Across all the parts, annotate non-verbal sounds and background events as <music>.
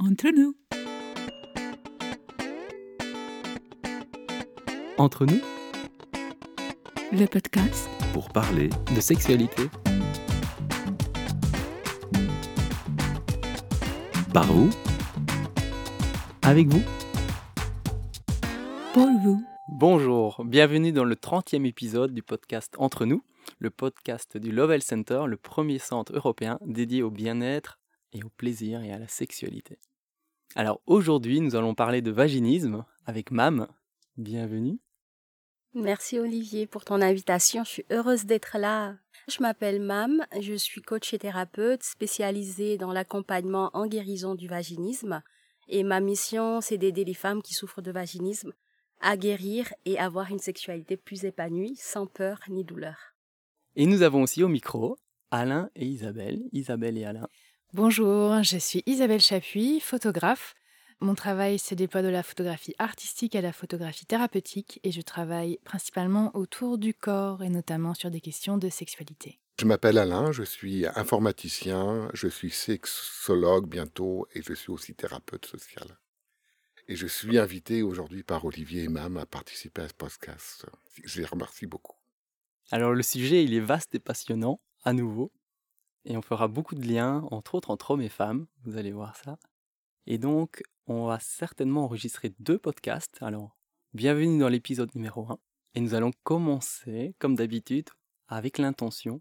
Entre nous. Entre nous, Le podcast pour parler de sexualité. Par vous, avec vous. pour vous. Bonjour, bienvenue dans le 30e épisode du podcast Entre nous, le podcast du Lovell Center, le premier centre européen dédié au bien-être et au plaisir et à la sexualité. Alors aujourd'hui, nous allons parler de vaginisme avec Mam. Bienvenue. Merci Olivier pour ton invitation. Je suis heureuse d'être là. Je m'appelle Mam, je suis coach et thérapeute spécialisée dans l'accompagnement en guérison du vaginisme. Et ma mission, c'est d'aider les femmes qui souffrent de vaginisme à guérir et avoir une sexualité plus épanouie, sans peur ni douleur. Et nous avons aussi au micro Alain et Isabelle. Isabelle et Alain. Bonjour, je suis Isabelle Chapuis, photographe. Mon travail se déploie de la photographie artistique à la photographie thérapeutique et je travaille principalement autour du corps et notamment sur des questions de sexualité. Je m'appelle Alain, je suis informaticien, je suis sexologue bientôt et je suis aussi thérapeute social. Et je suis invité aujourd'hui par Olivier et Mam à participer à ce podcast. Je les remercie beaucoup. Alors le sujet, il est vaste et passionnant, à nouveau. Et on fera beaucoup de liens, entre autres entre hommes et femmes, vous allez voir ça. Et donc, on va certainement enregistrer deux podcasts. Alors, bienvenue dans l'épisode numéro 1. Et nous allons commencer, comme d'habitude, avec l'intention.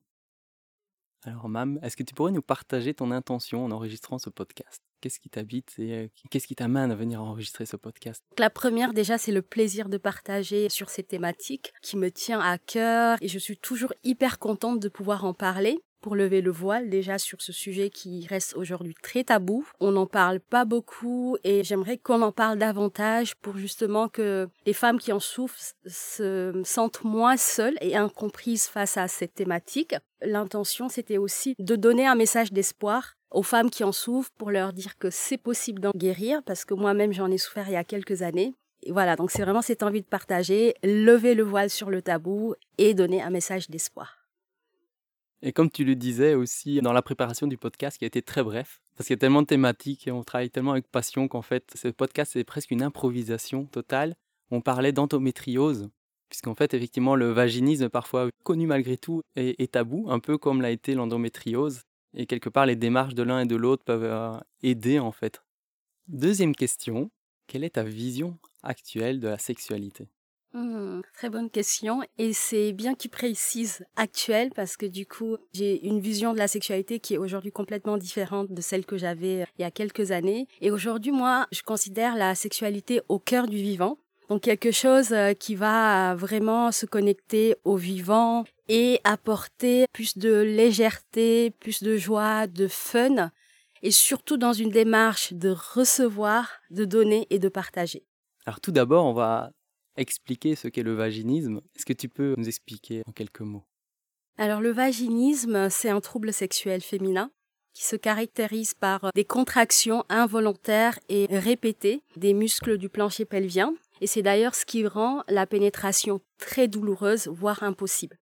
Alors, Mam, est-ce que tu pourrais nous partager ton intention en enregistrant ce podcast? Qu'est-ce qui t'habite et euh, qu'est-ce qui t'amène à venir enregistrer ce podcast? La première, déjà, c'est le plaisir de partager sur ces thématiques qui me tient à cœur et je suis toujours hyper contente de pouvoir en parler pour lever le voile déjà sur ce sujet qui reste aujourd'hui très tabou. On n'en parle pas beaucoup et j'aimerais qu'on en parle davantage pour justement que les femmes qui en souffrent se sentent moins seules et incomprises face à cette thématique. L'intention, c'était aussi de donner un message d'espoir aux femmes qui en souffrent pour leur dire que c'est possible d'en guérir parce que moi-même j'en ai souffert il y a quelques années. Et voilà, donc c'est vraiment cette envie de partager, lever le voile sur le tabou et donner un message d'espoir. Et comme tu le disais aussi dans la préparation du podcast qui a été très bref, parce qu'il y a tellement de thématiques et on travaille tellement avec passion qu'en fait, ce podcast c'est presque une improvisation totale. On parlait d'endométriose, puisqu'en fait, effectivement, le vaginisme, parfois connu malgré tout, est, tabou, un peu comme l'a été l'endométriose. Et quelque part, les démarches de l'un et de l'autre peuvent euh, aider, en fait. Deuxième question, quelle est ta vision actuelle de la sexualité? Hmm, très bonne question et c'est bien que tu précises actuel parce que du coup j'ai une vision de la sexualité qui est aujourd'hui complètement différente de celle que j'avais euh, il y a quelques années et aujourd'hui moi je considère la sexualité au cœur du vivant donc quelque chose euh, qui va vraiment se connecter au vivant et apporter plus de légèreté, plus de joie, de fun et surtout dans une démarche de recevoir, de donner et de partager. Alors tout d'abord, on va expliquer ce qu'est le vaginisme. Est-ce que tu peux nous expliquer en quelques mots? Alors le vaginisme, c'est un trouble sexuel féminin qui se caractérise par des contractions involontaires et répétées des muscles du plancher pelvien. Et c'est d'ailleurs ce qui rend la pénétration très douloureuse, voire impossible.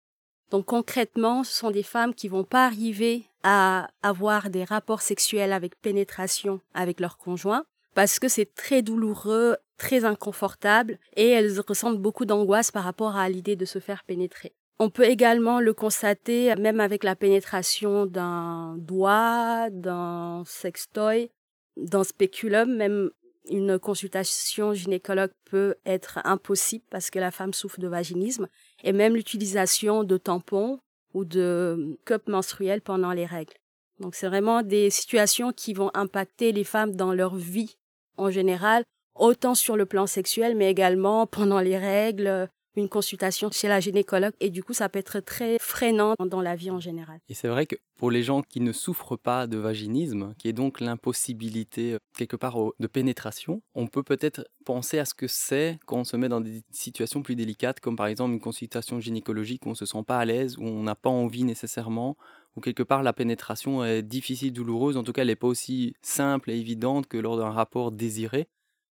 Donc concrètement, ce sont des femmes qui vont pas arriver à avoir des rapports sexuels avec pénétration avec leur conjoint parce que c'est très douloureux, très inconfortable et elles ressentent beaucoup d'angoisse par rapport à l'idée de se faire pénétrer. On peut également le constater même avec la pénétration d'un doigt, d'un sextoy, d'un spéculum, même une consultation gynécologue peut être impossible parce que la femme souffre de vaginisme et même l'utilisation de tampons ou de cups menstruels pendant les règles. Donc c'est vraiment des situations qui vont impacter les femmes dans leur vie en général, autant sur le plan sexuel, mais également pendant les règles, une consultation chez la gynécologue. Et du coup, ça peut être très freinant dans la vie en général. Et c'est vrai que pour les gens qui ne souffrent pas de vaginisme, qui est donc l'impossibilité euh, quelque part de pénétration, on peut peut-être penser à ce que c'est quand on se met dans des situations plus délicates, comme par exemple une consultation gynécologique où on se sent pas à l'aise, où on n'a pas envie nécessairement, où quelque part la pénétration est difficile, douloureuse, en tout cas elle n'est pas aussi simple et évidente que lors d'un rapport désiré.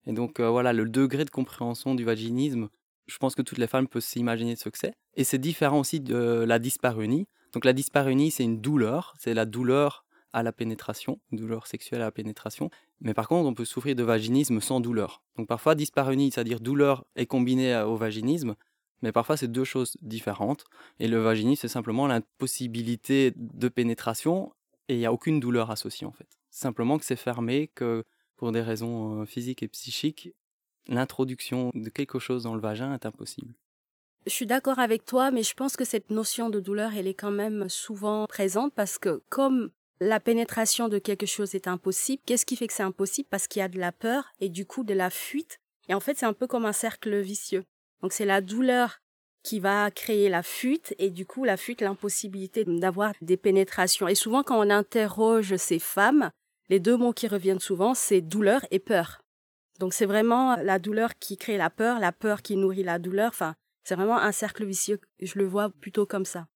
Et donc euh, voilà, le degré de compréhension du vaginisme je pense que toutes les femmes peuvent s'imaginer ce que c'est. Et c'est différent aussi de la dyspareunie. Donc la dyspareunie, c'est une douleur, c'est la douleur à la pénétration, douleur sexuelle à la pénétration. Mais par contre, on peut souffrir de vaginisme sans douleur. Donc parfois, dyspareunie, c'est-à-dire douleur, est combinée au vaginisme, mais parfois c'est deux choses différentes. Et le vaginisme, c'est simplement l'impossibilité de pénétration et il n'y a aucune douleur associée en fait. Simplement que c'est fermé, que pour des raisons euh, physiques et psychiques, l'introduction de quelque chose dans le vagin est impossible. Je suis d'accord avec toi, mais je pense que cette notion de douleur, elle est quand même souvent présente parce que comme la pénétration de quelque chose est impossible, qu'est-ce qui fait que c'est impossible? Parce qu'il y a de la peur et du coup de la fuite. Et en fait, c'est un peu comme un cercle vicieux. Donc c'est la douleur qui va créer la fuite et du coup la fuite, l'impossibilité d'avoir des pénétrations. Et souvent quand on interroge ces femmes, les deux mots qui reviennent souvent, c'est douleur et peur. Donc c'est vraiment la douleur qui crée la peur, la peur qui nourrit la douleur. Enfin, c'est vraiment un cercle vicieux. Je le vois plutôt comme ça.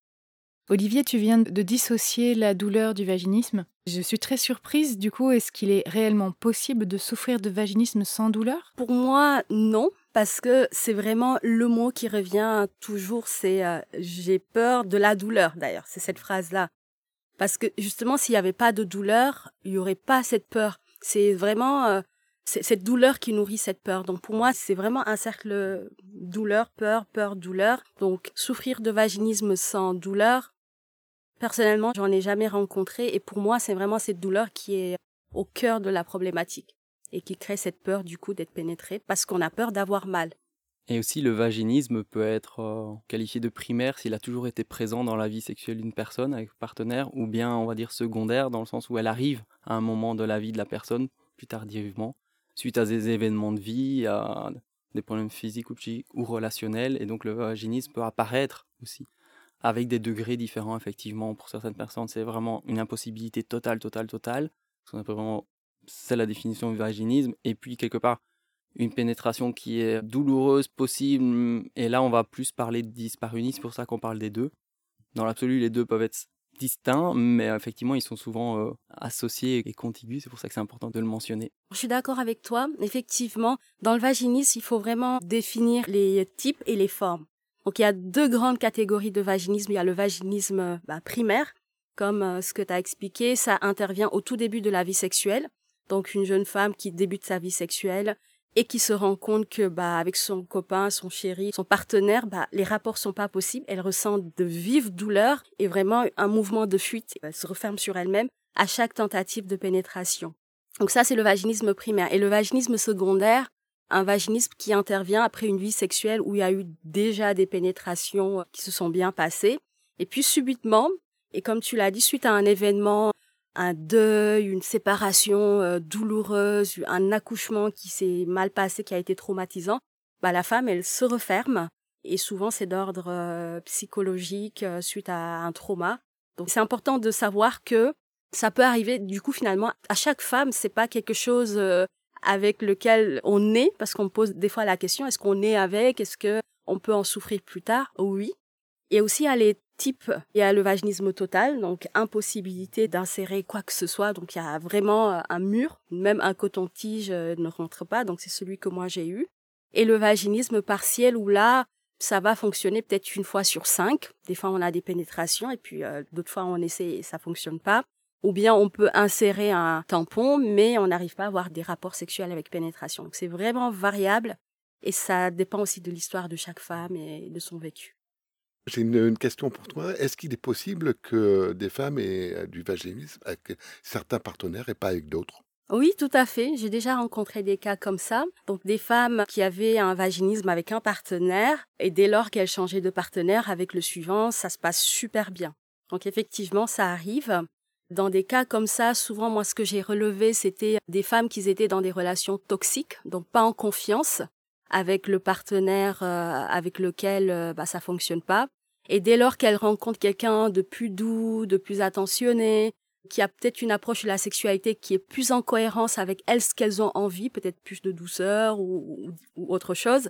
Olivier, tu viens de dissocier la douleur du vaginisme. Je suis très surprise, du coup, est-ce qu'il est réellement possible de souffrir de vaginisme sans douleur? Pour moi, non, parce que c'est vraiment le mot qui revient toujours, c'est euh, j'ai peur de la douleur, d'ailleurs, c'est cette phrase-là. Parce que justement, s'il n'y avait pas de douleur, il n'y aurait pas cette peur. C'est vraiment euh, cette douleur qui nourrit cette peur. Donc pour moi, c'est vraiment un cercle douleur, peur, peur, douleur. Donc souffrir de vaginisme sans douleur, personnellement, j'en ai jamais rencontré et pour moi, c'est vraiment cette douleur qui est au cœur de la problématique et qui crée cette peur du coup d'être pénétré parce qu'on a peur d'avoir mal. Et aussi le vaginisme peut être euh, qualifié de primaire s'il a toujours été présent dans la vie sexuelle d'une personne avec partenaire ou bien on va dire secondaire dans le sens où elle arrive à un moment de la vie de la personne plus tardivement suite à des événements de vie, à des problèmes physiques ou, ou relationnels, et donc le vaginisme peut apparaître aussi, avec des degrés différents, effectivement. Pour certaines personnes, c'est vraiment une impossibilité totale, totale, totale. C'est la définition du vaginisme. Et puis, quelque part, une pénétration qui est douloureuse, possible, et là, on va plus parler de disparunie, c'est pour ça qu'on parle des deux. Dans l'absolu, les deux peuvent être distincts, mais effectivement, ils sont souvent associés et contigus. C'est pour ça que c'est important de le mentionner. Je suis d'accord avec toi. Effectivement, dans le vaginisme, il faut vraiment définir les types et les formes. Donc, il y a deux grandes catégories de vaginisme. Il y a le vaginisme bah, primaire, comme ce que tu as expliqué. Ça intervient au tout début de la vie sexuelle. Donc, une jeune femme qui débute sa vie sexuelle et qui se rend compte que bah avec son copain, son chéri, son partenaire, bah les rapports sont pas possibles. Elle ressent de vives douleurs et vraiment un mouvement de fuite. Elle se referme sur elle-même à chaque tentative de pénétration. Donc ça c'est le vaginisme primaire et le vaginisme secondaire, un vaginisme qui intervient après une vie sexuelle où il y a eu déjà des pénétrations qui se sont bien passées et puis subitement et comme tu l'as dit suite à un événement un deuil, une séparation euh, douloureuse, un accouchement qui s'est mal passé, qui a été traumatisant, bah la femme elle se referme et souvent c'est d'ordre euh, psychologique euh, suite à un trauma. Donc c'est important de savoir que ça peut arriver du coup finalement à chaque femme, c'est pas quelque chose avec lequel on est parce qu'on pose des fois la question est-ce qu'on est avec, est-ce que on peut en souffrir plus tard? Oui. Et aussi les type, il y a le vaginisme total, donc impossibilité d'insérer quoi que ce soit. Donc il y a vraiment euh, un mur, même un coton-tige euh, ne rentre pas. Donc c'est celui que moi j'ai eu. Et le vaginisme partiel où là, ça va fonctionner peut-être une fois sur cinq. Des fois on a des pénétrations et puis euh, d'autres fois on essaie et ça fonctionne pas. Ou bien on peut insérer un tampon, mais on n'arrive pas à avoir des rapports sexuels avec pénétration. Donc c'est vraiment variable et ça dépend aussi de l'histoire de chaque femme et de son vécu. J'ai une, question pour toi. Est-ce qu'il est possible que des femmes aient euh, du vaginisme avec certains partenaires et pas avec d'autres? Oui, tout à fait. J'ai déjà rencontré des cas comme ça. Donc des femmes qui avaient un vaginisme avec un partenaire et dès lors qu'elles changeaient de partenaire avec le suivant, ça se passe super bien. Donc effectivement, ça arrive. Dans des cas comme ça, souvent moi ce que j'ai relevé, c'était des femmes qui étaient dans des relations toxiques, donc pas en confiance avec le partenaire euh, avec lequel euh, bah, ça fonctionne pas et dès lors qu'elle rencontre quelqu'un de plus doux, de plus attentionné, qui a peut-être une approche de la sexualité qui est plus en cohérence avec elles, ce qu'elles ont envie, peut-être plus de douceur ou, autre chose.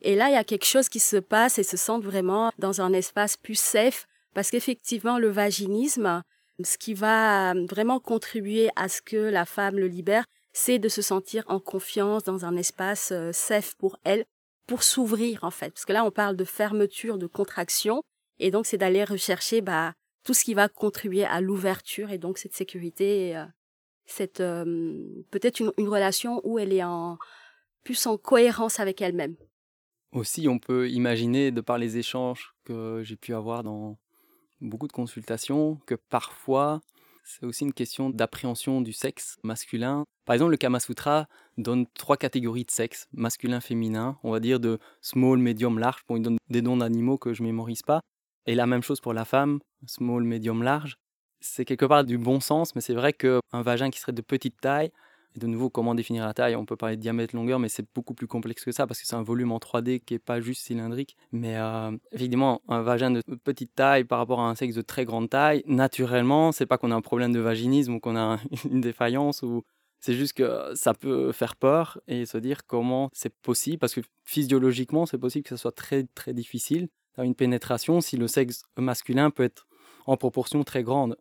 Et là, il y a quelque chose qui se passe et se sentent vraiment dans un espace plus safe, parce qu'effectivement, le vaginisme, ce qui va vraiment contribuer à ce que la femme le libère, c'est de se sentir en confiance dans un espace euh, safe pour elle, pour s'ouvrir en fait. Parce que là, on parle de fermeture, de contraction, et donc, c'est d'aller rechercher bah, tout ce qui va contribuer à l'ouverture et donc cette sécurité, et, cette peut-être une, une relation où elle est plus en cohérence avec elle-même. Aussi, on peut imaginer, de par les échanges que j'ai pu avoir dans beaucoup de consultations, que parfois, c'est aussi une question d'appréhension du sexe masculin. Par exemple, le Kama Sutra donne trois catégories de sexe, masculin, féminin, on va dire de small, medium, large. Bon, il donne des noms d'animaux que je mémorise pas. Et la même chose pour la femme, small, medium, large. C'est quelque part du bon sens, mais c'est vrai qu'un vagin qui serait de petite taille, de nouveau, comment définir la taille? On peut parler de diamètre, longueur, mais c'est beaucoup plus complexe que ça parce que c'est un volume en 3D qui n'est pas juste cylindrique. Mais euh, évidemment, un vagin de petite taille par rapport à un sexe de très grande taille, naturellement, c'est pas qu'on a un problème de vaginisme ou qu'on a <laughs> une défaillance ou c'est juste que ça peut faire peur et se dire comment c'est possible parce que physiologiquement, c'est possible que ça soit très très difficile une pénétration si le sexe masculin peut être en proportion très grande.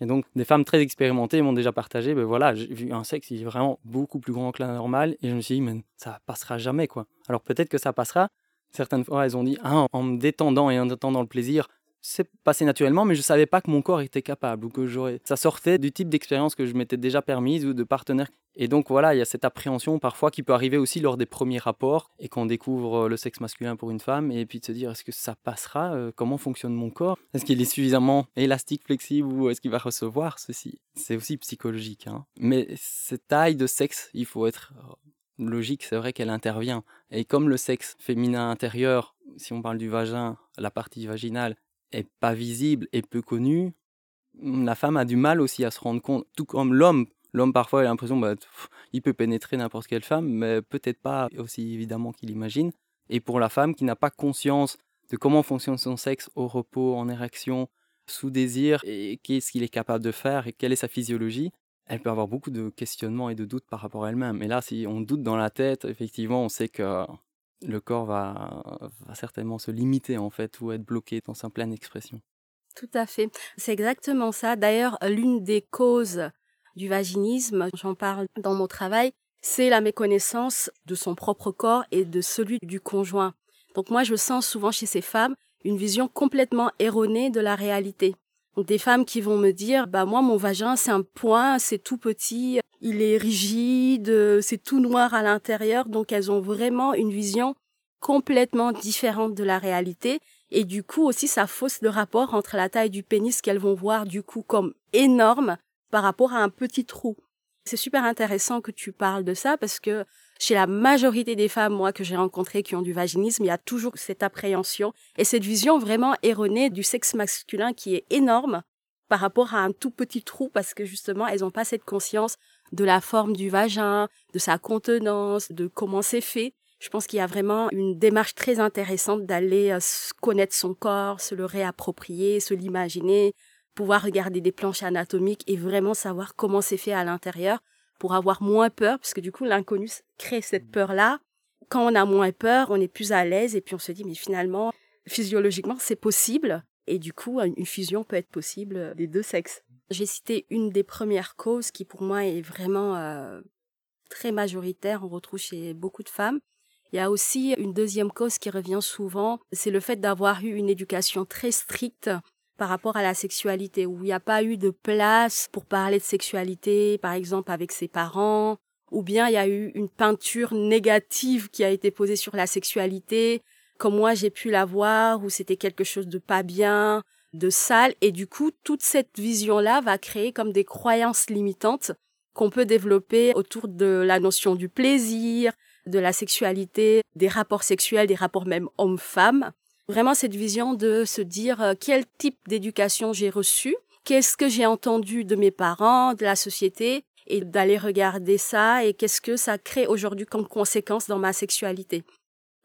Et donc, des femmes très expérimentées m'ont déjà partagé, ben voilà, j'ai vu un sexe qui est vraiment beaucoup plus grand que la normale, et je me suis dit, mais ça passera jamais, quoi. Alors peut-être que ça passera. Certaines fois, elles ont dit, ah, en me détendant et en attendant le plaisir, c'est passé naturellement, mais je savais pas que mon corps était capable ou que j'aurais. Ça sortait du type d'expérience que je m'étais déjà permise ou de partenaire. Et donc voilà, il y a cette appréhension parfois qui peut arriver aussi lors des premiers rapports et qu'on découvre euh, le sexe masculin pour une femme et puis de se dire est-ce que ça passera euh, Comment fonctionne mon corps? Est-ce qu'il est suffisamment élastique, flexible ou est-ce qu'il va recevoir? Ceci C'est aussi psychologique. Hein. Mais cette taille de sexe, il faut être euh, logique, c'est vrai qu'elle intervient. Et comme le sexe féminin intérieur, si on parle du vagin, la partie vaginale, est pas visible et peu connue, la femme a du mal aussi à se rendre compte, tout comme l'homme. L'homme parfois a l'impression bah, il peut pénétrer n'importe quelle femme, mais peut-être pas aussi évidemment qu'il imagine. Et pour la femme qui n'a pas conscience de comment fonctionne son sexe au repos, en érection, sous désir, et qu'est-ce qu'il est capable de faire et quelle est sa physiologie, elle peut avoir beaucoup de questionnements et de doutes par rapport à elle-même. Et là, si on doute dans la tête, effectivement, on sait que le corps va, certainement se limiter en fait ou être bloqué dans sa pleine expression. Tout à fait. C'est exactement ça. D'ailleurs, l'une des causes du vaginisme, j'en parle dans mon travail, c'est la méconnaissance de son propre corps et de celui du conjoint. Donc moi, je sens souvent chez ces femmes une vision complètement erronée de la réalité. Donc des femmes qui vont me dire, bah moi, mon vagin, c'est un point, c'est tout petit, il est rigide, c'est tout noir à l'intérieur, donc elles ont vraiment une vision complètement différente de la réalité. Et du coup aussi, ça fausse le rapport entre la taille du pénis qu'elles vont voir du coup comme énorme par rapport à un petit trou. C'est super intéressant que tu parles de ça parce que chez la majorité des femmes, moi, que j'ai rencontrées qui ont du vaginisme, il y a toujours cette appréhension et cette vision vraiment erronée du sexe masculin qui est énorme par rapport à un tout petit trou parce que justement, elles n'ont pas cette conscience de la forme du vagin, de sa contenance, de comment c'est fait. Je pense qu'il y a vraiment une démarche très intéressante d'aller euh, connaître son corps, se le réapproprier, se l'imaginer, pouvoir regarder des planches anatomiques et vraiment savoir comment c'est fait à l'intérieur pour avoir moins peur, parce que du coup l'inconnu crée cette peur-là. Quand on a moins peur, on est plus à l'aise et puis on se dit mais finalement, physiologiquement, c'est possible. Et du coup, une fusion peut être possible des deux sexes. J'ai cité une des premières causes qui pour moi est vraiment euh, très majoritaire, on retrouve chez beaucoup de femmes. Il y a aussi une deuxième cause qui revient souvent, c'est le fait d'avoir eu une éducation très stricte par rapport à la sexualité, où il n'y a pas eu de place pour parler de sexualité, par exemple avec ses parents, ou bien il y a eu une peinture négative qui a été posée sur la sexualité, comme moi j'ai pu la voir, où c'était quelque chose de pas bien, de sale et du coup toute cette vision-là va créer comme des croyances limitantes qu'on peut développer autour de la notion du plaisir, de la sexualité, des rapports sexuels, des rapports même hommes-femmes. Vraiment cette vision de se dire euh, quel type d'éducation j'ai reçu, qu'est-ce que j'ai entendu de mes parents, de la société, et d'aller regarder ça et qu'est-ce que ça crée aujourd'hui comme conséquence dans ma sexualité.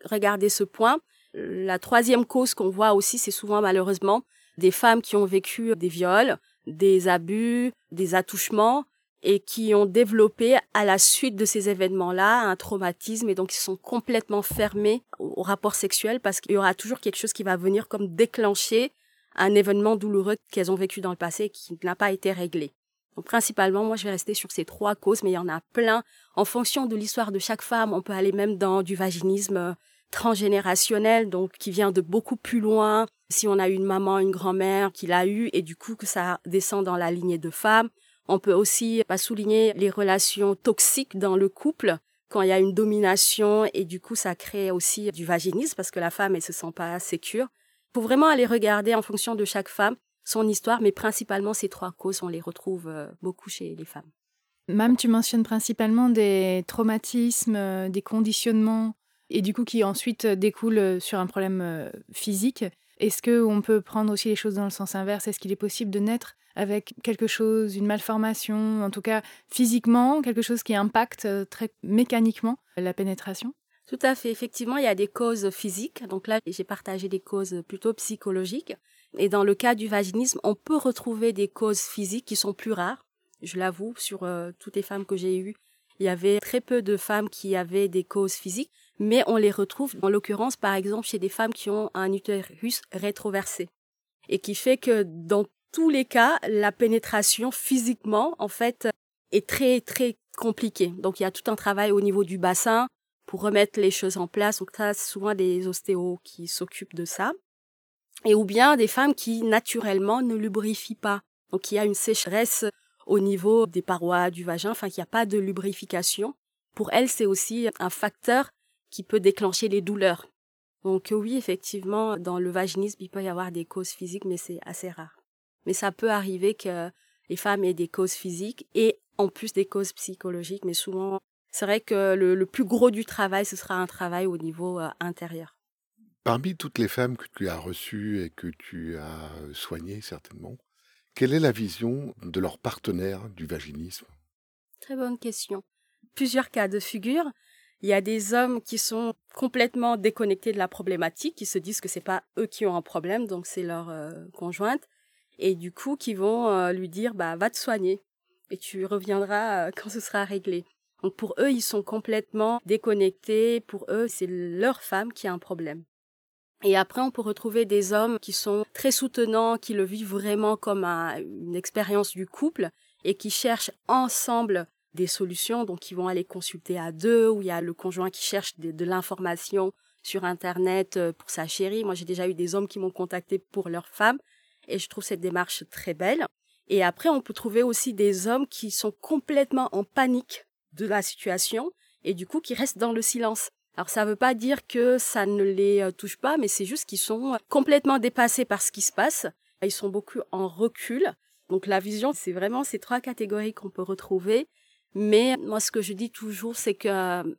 Regardez ce point. La troisième cause qu'on voit aussi, c'est souvent malheureusement des femmes qui ont vécu des viols, des abus, des attouchements et qui ont développé à la suite de ces événements-là un traumatisme et donc ils sont complètement fermés au, rapport sexuel parce qu'il y aura toujours quelque chose qui va venir comme déclencher un événement douloureux qu'elles ont vécu dans le passé et qui n'a pas été réglé. Donc principalement, moi je vais rester sur ces trois causes, mais il y en a plein. En fonction de l'histoire de chaque femme, on peut aller même dans du vaginisme transgénérationnel, donc qui vient de beaucoup plus loin, si on a une maman, une grand-mère qui l'a eu et du coup que ça descend dans la lignée de femmes. On peut aussi souligner les relations toxiques dans le couple quand il y a une domination et du coup ça crée aussi du vaginisme parce que la femme elle se sent pas sécure. Faut vraiment aller regarder en fonction de chaque femme son histoire, mais principalement ces trois causes, on les retrouve euh, beaucoup chez les femmes. Mam, tu mentionnes principalement des traumatismes, euh, des conditionnements, et du coup qui ensuite découlent sur un problème euh, physique. Est-ce qu'on peut prendre aussi les choses dans le sens inverse? Est-ce qu'il est possible de naître avec quelque chose, une malformation, en tout cas physiquement, quelque chose qui impacte très mécaniquement la pénétration? Tout à fait. Effectivement, il y a des causes physiques. Donc là, j'ai partagé des causes plutôt psychologiques. Et dans le cas du vaginisme, on peut retrouver des causes physiques qui sont plus rares. Je l'avoue, sur euh, toutes les femmes que j'ai eues, il y avait très peu de femmes qui avaient des causes physiques, mais on les retrouve, en l'occurrence, par exemple, chez des femmes qui ont un utérus rétroversé. Et qui fait que dans tous les cas, la pénétration physiquement, en fait, est très, très compliquée. Donc, il y a tout un travail au niveau du bassin pour remettre les choses en place. Donc, ça, souvent des ostéos qui s'occupent de ça et ou bien des femmes qui naturellement ne lubrifient pas. Donc il y a une sécheresse au niveau des parois du vagin, enfin qu'il n'y a pas de lubrification. Pour elles, c'est aussi un facteur qui peut déclencher les douleurs. Donc oui, effectivement, dans le vaginisme, il peut y avoir des causes physiques, mais c'est assez rare. Mais ça peut arriver que les femmes aient des causes physiques et en plus des causes psychologiques, mais souvent, c'est vrai que le, plus gros du travail, ce sera un travail au niveau euh, intérieur. Parmi toutes les femmes que tu as reçues et que tu as soignées certainement, quelle est la vision de leur partenaire du vaginisme? Très bonne question. Plusieurs cas de figure. Il y a des hommes qui sont complètement déconnectés de la problématique, qui se disent que c'est pas eux qui ont un problème, donc c'est leur euh, conjointe, et du coup qui vont euh, lui dire bah va te soigner et tu reviendras euh, quand ce sera réglé. Donc pour eux, ils sont complètement déconnectés. Pour eux, c'est leur femme qui a un problème. Et après, on peut retrouver des hommes qui sont très soutenants, qui le vivent vraiment comme une expérience du couple et qui cherchent ensemble des solutions. Donc, ils vont aller consulter à deux, où il y a le conjoint qui cherche de, l'information sur Internet euh, pour sa chérie. Moi, j'ai déjà eu des hommes qui m'ont contacté pour leur femme et je trouve cette démarche très belle. Et après, on peut trouver aussi des hommes qui sont complètement en panique de la situation et du coup qui restent dans le silence. Alors ça ne veut pas dire que ça ne les euh, touche pas, mais c'est juste qu'ils sont complètement dépassés par ce qui se passe. Ils sont beaucoup en recul. Donc la vision, c'est vraiment ces trois catégories qu'on peut retrouver. Mais moi, ce que je dis toujours, c'est que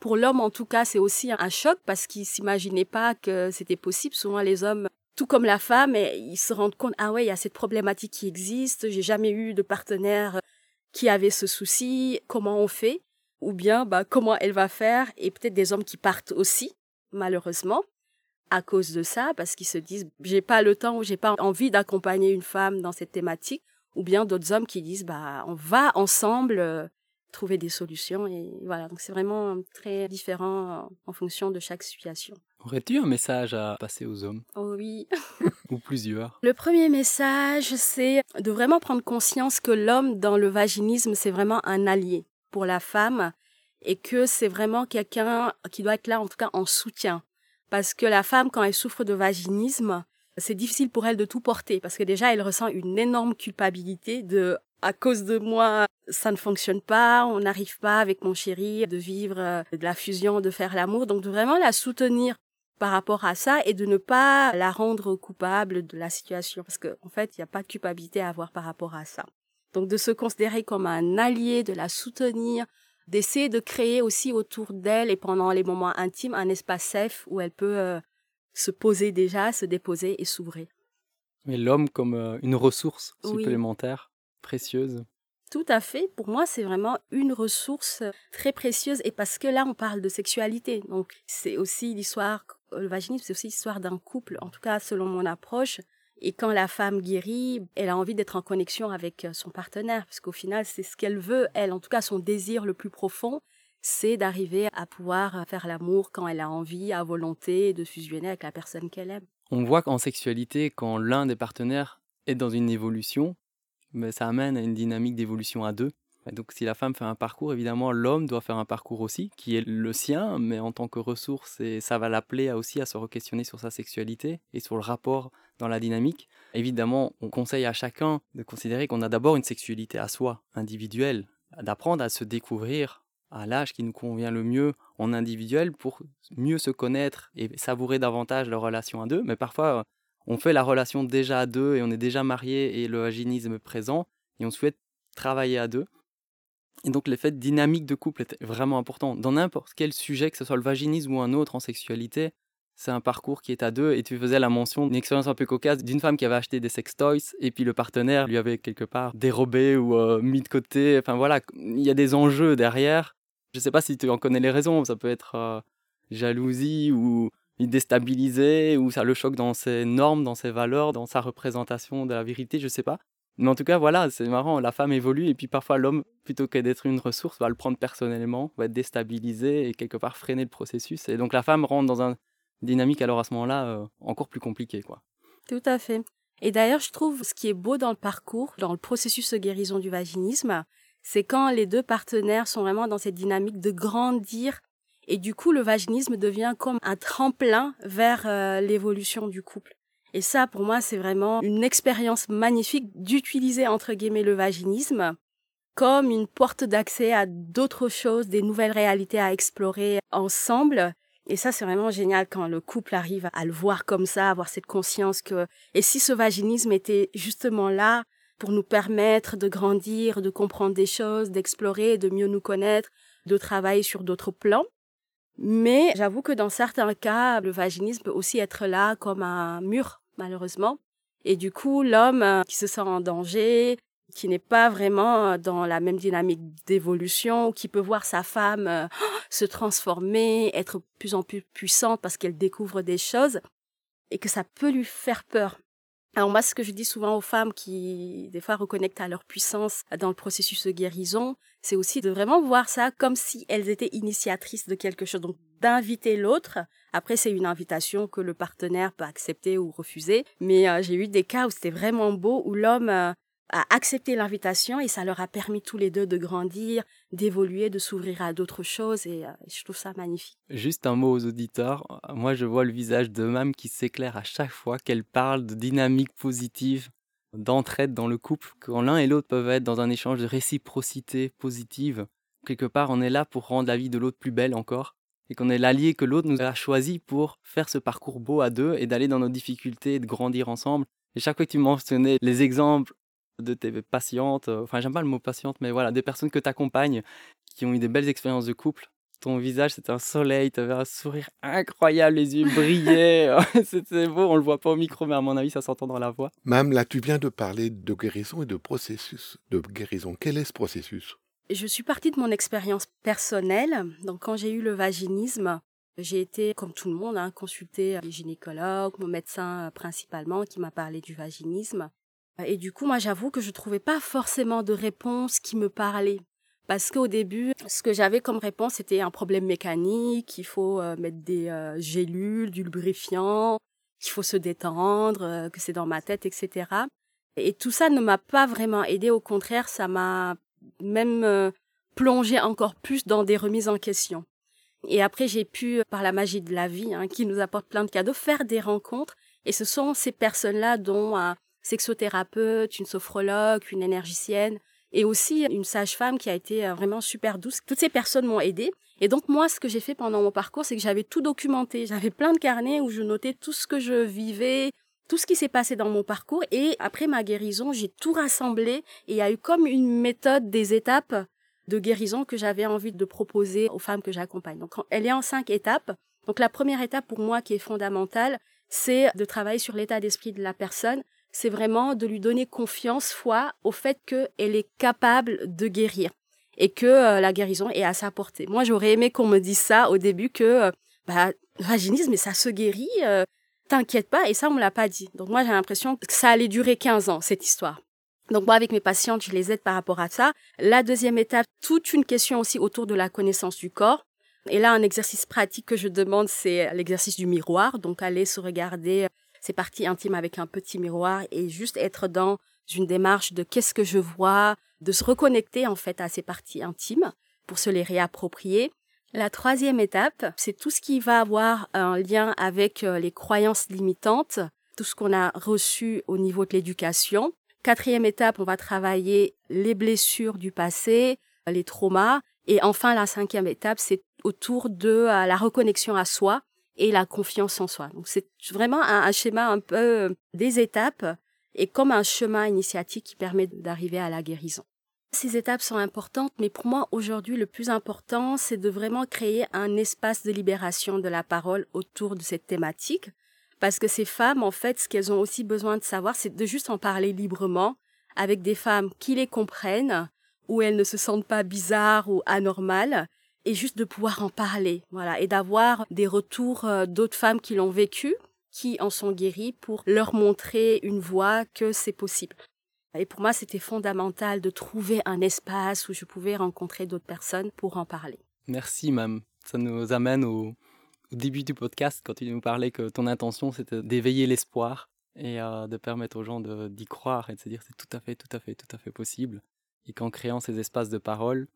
pour l'homme, en tout cas, c'est aussi un choc parce qu'il s'imaginait pas que c'était possible. Souvent, les hommes, tout comme la femme, ils se rendent compte, ah ouais, il y a cette problématique qui existe. J'ai jamais eu de partenaire qui avait ce souci. Comment on fait? ou bien bah, comment elle va faire, et peut-être des hommes qui partent aussi, malheureusement, à cause de ça, parce qu'ils se disent j'ai pas le temps ou j'ai pas envie d'accompagner une femme dans cette thématique, ou bien d'autres hommes qui disent bah on va ensemble euh, trouver des solutions et voilà donc c'est vraiment très différent en fonction de chaque situation. Aurais-tu un message à passer aux hommes? Oh oui. <laughs> <laughs> ou plusieurs? Le premier message, c'est de vraiment prendre conscience que l'homme dans le vaginisme, c'est vraiment un allié pour la femme et que c'est vraiment quelqu'un qui doit être là en tout cas en soutien. Parce que la femme, quand elle souffre de vaginisme, c'est difficile pour elle de tout porter parce que déjà elle ressent une énorme culpabilité de à cause de moi ça ne fonctionne pas, on n'arrive pas avec mon chéri de vivre euh, de la fusion, de faire l'amour, donc de vraiment la soutenir par rapport à ça et de ne pas la rendre coupable de la situation parce qu'en en fait il n'y a pas de culpabilité à avoir par rapport à ça. Donc de se considérer comme un allié, de la soutenir, d'essayer de créer aussi autour d'elle et pendant les moments intimes un espace safe où elle peut euh, se poser déjà, se déposer et s'ouvrir. Mais l'homme comme euh, une ressource supplémentaire, précieuse. Tout à fait. Pour moi, c'est vraiment une ressource très précieuse et parce que là, on parle de sexualité. Donc, c'est aussi l'histoire, le vaginisme, c'est aussi l'histoire d'un couple. En tout cas, selon mon approche, et quand la femme guérit, elle a envie d'être en connexion avec euh, son partenaire, parce qu'au final, c'est ce qu'elle veut, elle, en tout cas, son désir le plus profond, c'est d'arriver à pouvoir euh, faire l'amour quand elle a envie, à volonté, de fusionner avec la personne qu'elle aime. On voit qu'en sexualité, quand l'un des partenaires est dans une évolution, mais ben, ça amène à une dynamique d'évolution à deux. donc si la femme fait un parcours, évidemment l'homme doit faire un parcours aussi, qui est le sien, mais en tant que ressource, et ça va l'appeler aussi à se re-questionner sur sa sexualité et sur le rapport dans la dynamique. Évidemment, on conseille à chacun de considérer qu'on a d'abord une sexualité à soi, individuelle, d'apprendre à se découvrir à l'âge qui nous convient le mieux en individuel pour mieux se connaître et savourer davantage la relation à deux. Mais parfois, on fait la relation déjà à deux et on est déjà marié et le vaginisme est présent et on souhaite travailler à deux. Et donc l'effet dynamique de couple est vraiment important. Dans n'importe quel sujet, que ce soit le vaginisme ou un autre en sexualité, c'est un parcours qui est à deux. Et tu faisais la mention d'une expérience un peu cocasse d'une femme qui avait acheté des sex toys et puis le partenaire lui avait quelque part dérobé ou euh, mis de côté. Enfin voilà, il y a des enjeux derrière. Je ne sais pas si tu en connais les raisons. Ça peut être euh, jalousie ou déstabilisé ou ça le choque dans ses normes, dans ses valeurs, dans sa représentation de la vérité, je ne sais pas. Mais en tout cas, voilà, c'est marrant, la femme évolue et puis parfois l'homme, plutôt que d'être une ressource, va le prendre personnellement, va être déstabilisé et quelque part freiner le processus. Et donc la femme rentre dans une dynamique alors à ce moment-là euh, encore plus compliquée. Quoi. Tout à fait. Et d'ailleurs, je trouve ce qui est beau dans le parcours, dans le processus de guérison du vaginisme, c'est quand les deux partenaires sont vraiment dans cette dynamique de grandir et du coup, le vaginisme devient comme un tremplin vers euh, l'évolution du couple. Et ça, pour moi, c'est vraiment une expérience magnifique d'utiliser, entre guillemets, le vaginisme comme une porte d'accès à d'autres choses, des nouvelles réalités à explorer ensemble. Et ça, c'est vraiment génial quand le couple arrive à le voir comme ça, avoir cette conscience que, et si ce vaginisme était justement là pour nous permettre de grandir, de comprendre des choses, d'explorer, de mieux nous connaître, de travailler sur d'autres plans. Mais j'avoue que dans certains cas, le vaginisme peut aussi être là comme un mur malheureusement. Et du coup, l'homme euh, qui se sent en danger, qui n'est pas vraiment euh, dans la même dynamique d'évolution, qui peut voir sa femme euh, <gasps> se transformer, être plus en plus puissante parce qu'elle découvre des choses, et que ça peut lui faire peur. Alors moi, ce que je dis souvent aux femmes qui, des fois, reconnectent à leur puissance dans le processus de guérison, c'est aussi de vraiment voir ça comme si elles étaient initiatrices de quelque chose. Donc, d'inviter l'autre. Après, c'est une invitation que le partenaire peut accepter ou refuser. Mais euh, j'ai eu des cas où c'était vraiment beau, où l'homme euh, a accepté l'invitation et ça leur a permis tous les deux de grandir, d'évoluer, de s'ouvrir à d'autres choses et euh, je trouve ça magnifique. Juste un mot aux auditeurs. Moi, je vois le visage de Mam qui s'éclaire à chaque fois qu'elle parle de dynamique positive, d'entraide dans le couple, quand l'un et l'autre peuvent être dans un échange de réciprocité positive. Quelque part, on est là pour rendre la vie de l'autre plus belle encore et qu'on est l'allié que l'autre nous a choisi pour faire ce parcours beau à deux et d'aller dans nos difficultés et de grandir ensemble. Et chaque fois que tu mentionnais les exemples de tes patientes, euh, enfin j'aime pas le mot patiente, mais voilà, des personnes que tu accompagnes qui ont eu des belles expériences de couple, ton visage c'était un soleil, tu avais un sourire incroyable, les yeux brillaient, <laughs> c'était beau, on le voit pas au micro, mais à mon avis ça s'entend dans la voix. Mam, là tu viens de parler de guérison et de processus de guérison. Quel est ce processus? Je suis partie de mon expérience personnelle. Donc, quand j'ai eu le vaginisme, j'ai été, comme tout le monde, hein, consulter les gynécologues, mon médecin principalement, qui m'a parlé du vaginisme. Et du coup, moi, j'avoue que je trouvais pas forcément de réponse qui me parlait. Parce qu'au début, ce que j'avais comme réponse, c'était un problème mécanique, il faut euh, mettre des euh, gélules, du lubrifiant, qu'il faut se détendre, euh, que c'est dans ma tête, etc. Et tout ça ne m'a pas vraiment aidé. Au contraire, ça m'a même plonger encore plus dans des remises en question. Et après, j'ai pu, par la magie de la vie, hein, qui nous apporte plein de cadeaux, faire des rencontres. Et ce sont ces personnes-là, dont sexothérapeute, une sophrologue, une énergicienne, et aussi une sage-femme qui a été euh, vraiment super douce. Toutes ces personnes m'ont aidée. Et donc moi, ce que j'ai fait pendant mon parcours, c'est que j'avais tout documenté. J'avais plein de carnets où je notais tout ce que je vivais, tout ce qui s'est passé dans mon parcours et après ma guérison, j'ai tout rassemblé et il y a eu comme une méthode des étapes de guérison que j'avais envie de proposer aux femmes que j'accompagne. Donc elle est en cinq étapes. Donc la première étape pour moi qui est fondamentale, c'est de travailler sur l'état d'esprit de la personne. C'est vraiment de lui donner confiance, foi au fait qu'elle est capable de guérir et que euh, la guérison est à sa portée. Moi, j'aurais aimé qu'on me dise ça au début que euh, bah, vaginisme, mais ça se guérit. Euh, t'inquiète pas, et ça, on me l'a pas dit. Donc moi, j'ai l'impression que ça allait durer 15 ans, cette histoire. Donc moi, avec mes patientes, je les aide par rapport à ça. La deuxième étape, toute une question aussi autour de la connaissance du corps. Et là, un exercice pratique que je demande, c'est l'exercice du miroir. Donc aller se regarder ses parties intimes avec un petit miroir et juste être dans une démarche de qu'est-ce que je vois, de se reconnecter en fait à ces parties intimes pour se les réapproprier. La troisième étape, c'est tout ce qui va avoir un lien avec euh, les croyances limitantes, tout ce qu'on a reçu au niveau de l'éducation. Quatrième étape, on va travailler les blessures du passé, les traumas. Et enfin, la cinquième étape, c'est autour de euh, la reconnexion à soi et la confiance en soi. Donc c'est vraiment un, schéma un peu euh, des étapes et comme un chemin initiatique qui permet d'arriver à la guérison. Ces étapes sont importantes, mais pour moi aujourd'hui le plus important, c'est de vraiment créer un espace de libération de la parole autour de cette thématique, parce que ces femmes, en fait, ce qu'elles ont aussi besoin de savoir, c'est de juste en parler librement avec des femmes qui les comprennent, où elles ne se sentent pas bizarres ou anormales, et juste de pouvoir en parler, voilà, et d'avoir des retours euh, d'autres femmes qui l'ont vécu, qui en sont guéries, pour leur montrer une voie que c'est possible. Et pour moi, c'était fondamental de trouver un espace où je pouvais rencontrer d'autres personnes pour en parler. Merci, Mam. Ça nous amène au, début du podcast, quand tu nous parlais que ton intention, c'était d'éveiller l'espoir et euh, de permettre aux gens d'y croire et de se dire c'est tout à fait, tout à fait, tout à fait possible. Et qu'en créant ces espaces de parole,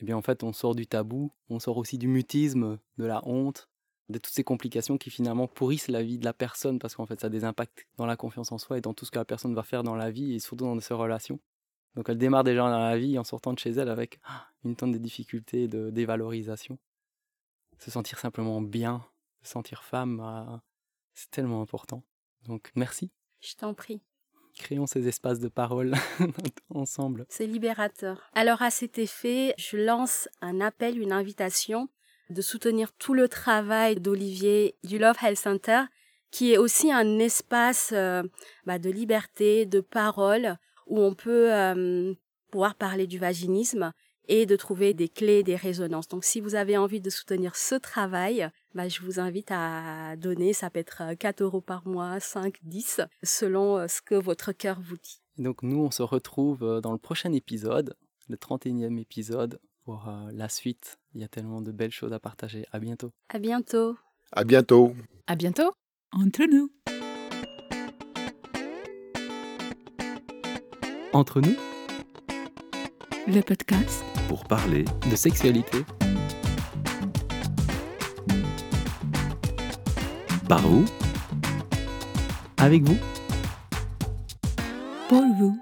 eh bien en fait on sort du tabou, on sort aussi du mutisme, de la honte, de toutes ces complications qui finalement pourrissent la vie de la personne parce qu'en fait ça a des impacts dans la confiance en soi et dans tout ce que la personne va faire dans la vie et surtout dans ses relations. Donc elle démarre déjà dans la vie en sortant de chez elle avec ah, une tonne de difficultés, de dévalorisation. Se sentir simplement bien, se sentir femme, ah, c'est tellement important. Donc merci. Je t'en prie. Créons ces espaces de parole <laughs> ensemble. C'est libérateur. Alors à cet effet, je lance un appel, une invitation de soutenir tout le travail d'Olivier du Love Health Center, qui est aussi un espace euh, bah, de liberté, de parole, où on peut euh, pouvoir parler du vaginisme et de trouver des clés, des résonances. Donc si vous avez envie de soutenir ce travail, bah, je vous invite à donner, ça peut être 4 euros par mois, 5, 10, selon euh, ce que votre cœur vous dit. donc nous, on se retrouve dans le prochain épisode, le 31e épisode, pour euh, la suite. Il y a tellement de belles choses à partager. À bientôt. À bientôt. À bientôt. À bientôt. Entre nous. Entre nous. Le podcast. Pour parler de sexualité. Par vous. Avec vous. Pour vous.